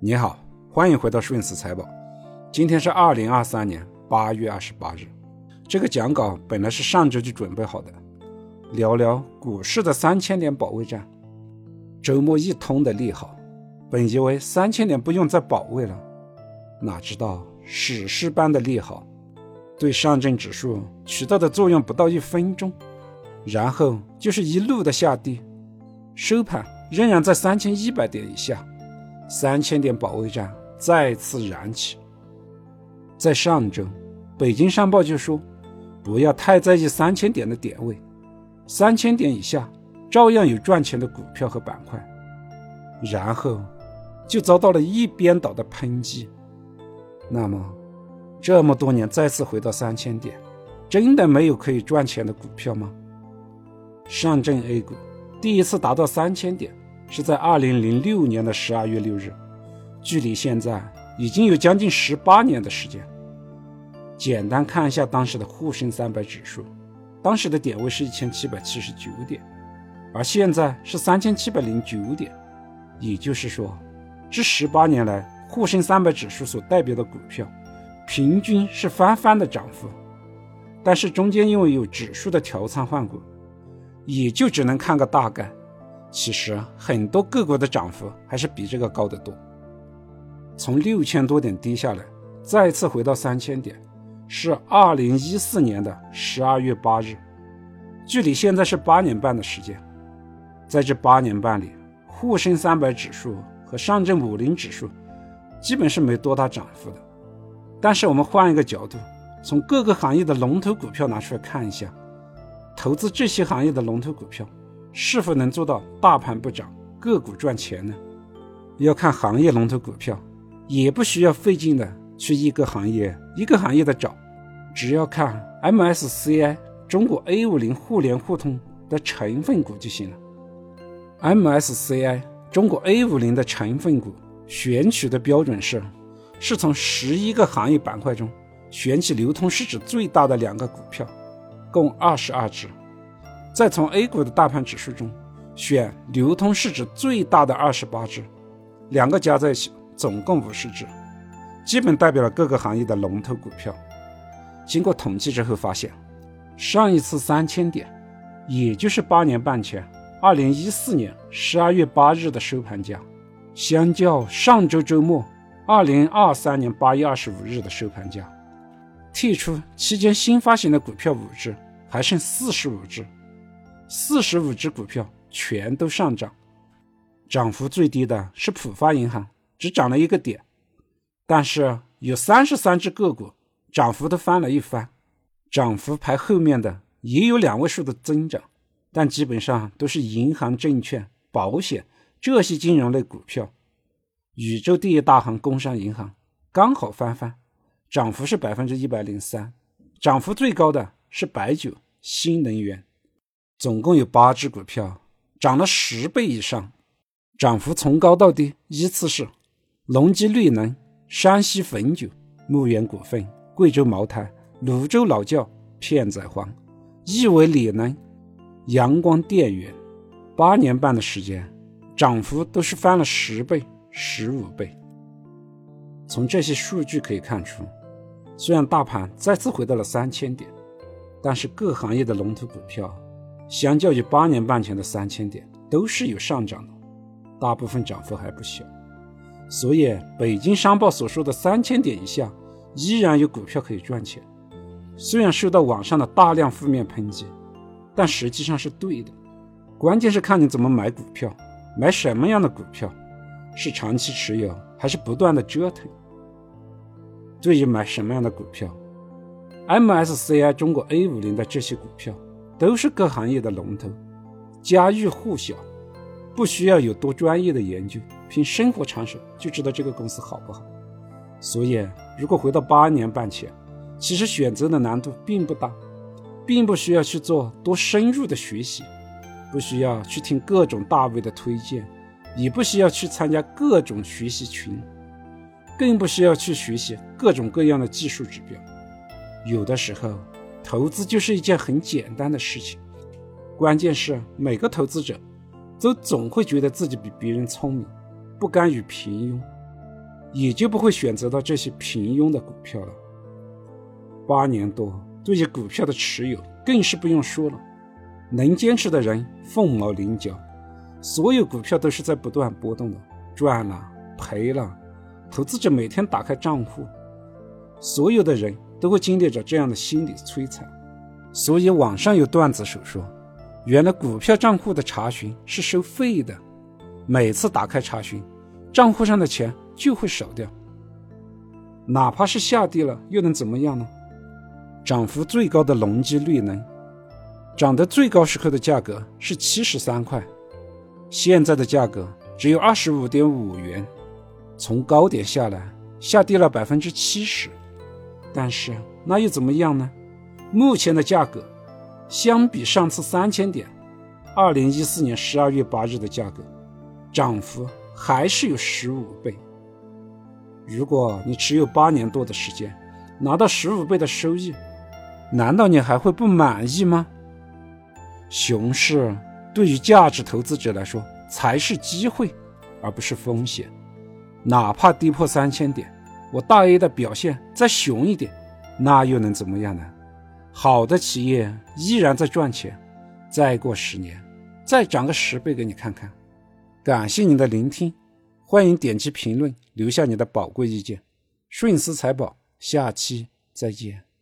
你好，欢迎回到顺思财宝。今天是二零二三年八月二十八日。这个讲稿本来是上周就准备好的，聊聊股市的三千点保卫战。周末一通的利好，本以为三千点不用再保卫了，哪知道史诗般的利好，对上证指数起到的作用不到一分钟，然后就是一路的下跌，收盘仍然在三千一百点以下。三千点保卫战再次燃起。在上周，北京商报就说，不要太在意三千点的点位，三千点以下照样有赚钱的股票和板块。然后，就遭到了一边倒的抨击。那么，这么多年再次回到三千点，真的没有可以赚钱的股票吗？上证 A 股第一次达到三千点。是在二零零六年的十二月六日，距离现在已经有将近十八年的时间。简单看一下当时的沪深三百指数，当时的点位是一千七百七十九点，而现在是三千七百零九点。也就是说，这十八年来，沪深三百指数所代表的股票，平均是翻番的涨幅。但是中间因为有指数的调仓换股，也就只能看个大概。其实很多个股的涨幅还是比这个高得多。从六千多点跌下来，再次回到三千点，是二零一四年的十二月八日，距离现在是八年半的时间。在这八年半里，沪深三百指数和上证五零指数基本是没多大涨幅的。但是我们换一个角度，从各个行业的龙头股票拿出来看一下，投资这些行业的龙头股票。是否能做到大盘不涨，个股赚钱呢？要看行业龙头股票，也不需要费劲的去一个行业一个行业的找，只要看 MSCI 中国 A 五零互联互通的成分股就行了。MSCI 中国 A 五零的成分股选取的标准是，是从十一个行业板块中选取流通市值最大的两个股票，共二十二只。再从 A 股的大盘指数中选流通市值最大的二十八只，两个加在一起总共五十只，基本代表了各个行业的龙头股票。经过统计之后发现，上一次三千点，也就是八年半前，二零一四年十二月八日的收盘价，相较上周周末二零二三年八月二十五日的收盘价，剔出期间新发行的股票五只，还剩四十五只。四十五只股票全都上涨，涨幅最低的是浦发银行，只涨了一个点。但是有三十三只个股涨幅都翻了一番，涨幅排后面的也有两位数的增长，但基本上都是银行、证券、保险这些金融类股票。宇宙第一大行工商银行刚好翻番，涨幅是百分之一百零三，涨幅最高的是白酒、新能源。总共有八只股票涨了十倍以上，涨幅从高到低依次是：隆基绿能、山西汾酒、牧原股份、贵州茅台、泸州老窖、片仔癀、亿维锂能、阳光电源。八年半的时间，涨幅都是翻了十倍、十五倍。从这些数据可以看出，虽然大盘再次回到了三千点，但是各行业的龙头股票。相较于八年半前的三千点，都是有上涨的，大部分涨幅还不小。所以，北京商报所说的三千点以下依然有股票可以赚钱，虽然受到网上的大量负面抨击，但实际上是对的。关键是看你怎么买股票，买什么样的股票，是长期持有还是不断的折腾。对于买什么样的股票，MSCI 中国 A 五零的这些股票。都是各行业的龙头，家喻户晓，不需要有多专业的研究，凭生活常识就知道这个公司好不好。所以，如果回到八年半前，其实选择的难度并不大，并不需要去做多深入的学习，不需要去听各种大 V 的推荐，也不需要去参加各种学习群，更不需要去学习各种各样的技术指标。有的时候。投资就是一件很简单的事情，关键是每个投资者都总会觉得自己比别人聪明，不甘于平庸，也就不会选择到这些平庸的股票了。八年多，对于股票的持有更是不用说了。能坚持的人凤毛麟角，所有股票都是在不断波动的，赚了赔了，投资者每天打开账户，所有的人都会经历着这样的心理摧残。所以网上有段子手说，原来股票账户的查询是收费的，每次打开查询，账户上的钱就会少掉。哪怕是下跌了，又能怎么样呢？涨幅最高的隆基绿能。涨得最高时候的价格是七十三块，现在的价格只有二十五点五元，从高点下来下跌了百分之七十。但是那又怎么样呢？目前的价格相比上次三千点，二零一四年十二月八日的价格，涨幅还是有十五倍。如果你持有八年多的时间，拿到十五倍的收益，难道你还会不满意吗？熊市对于价值投资者来说才是机会，而不是风险。哪怕跌破三千点，我大 A 的表现再熊一点，那又能怎么样呢？好的企业依然在赚钱，再过十年，再涨个十倍给你看看。感谢您的聆听，欢迎点击评论留下你的宝贵意见。顺思财宝，下期再见。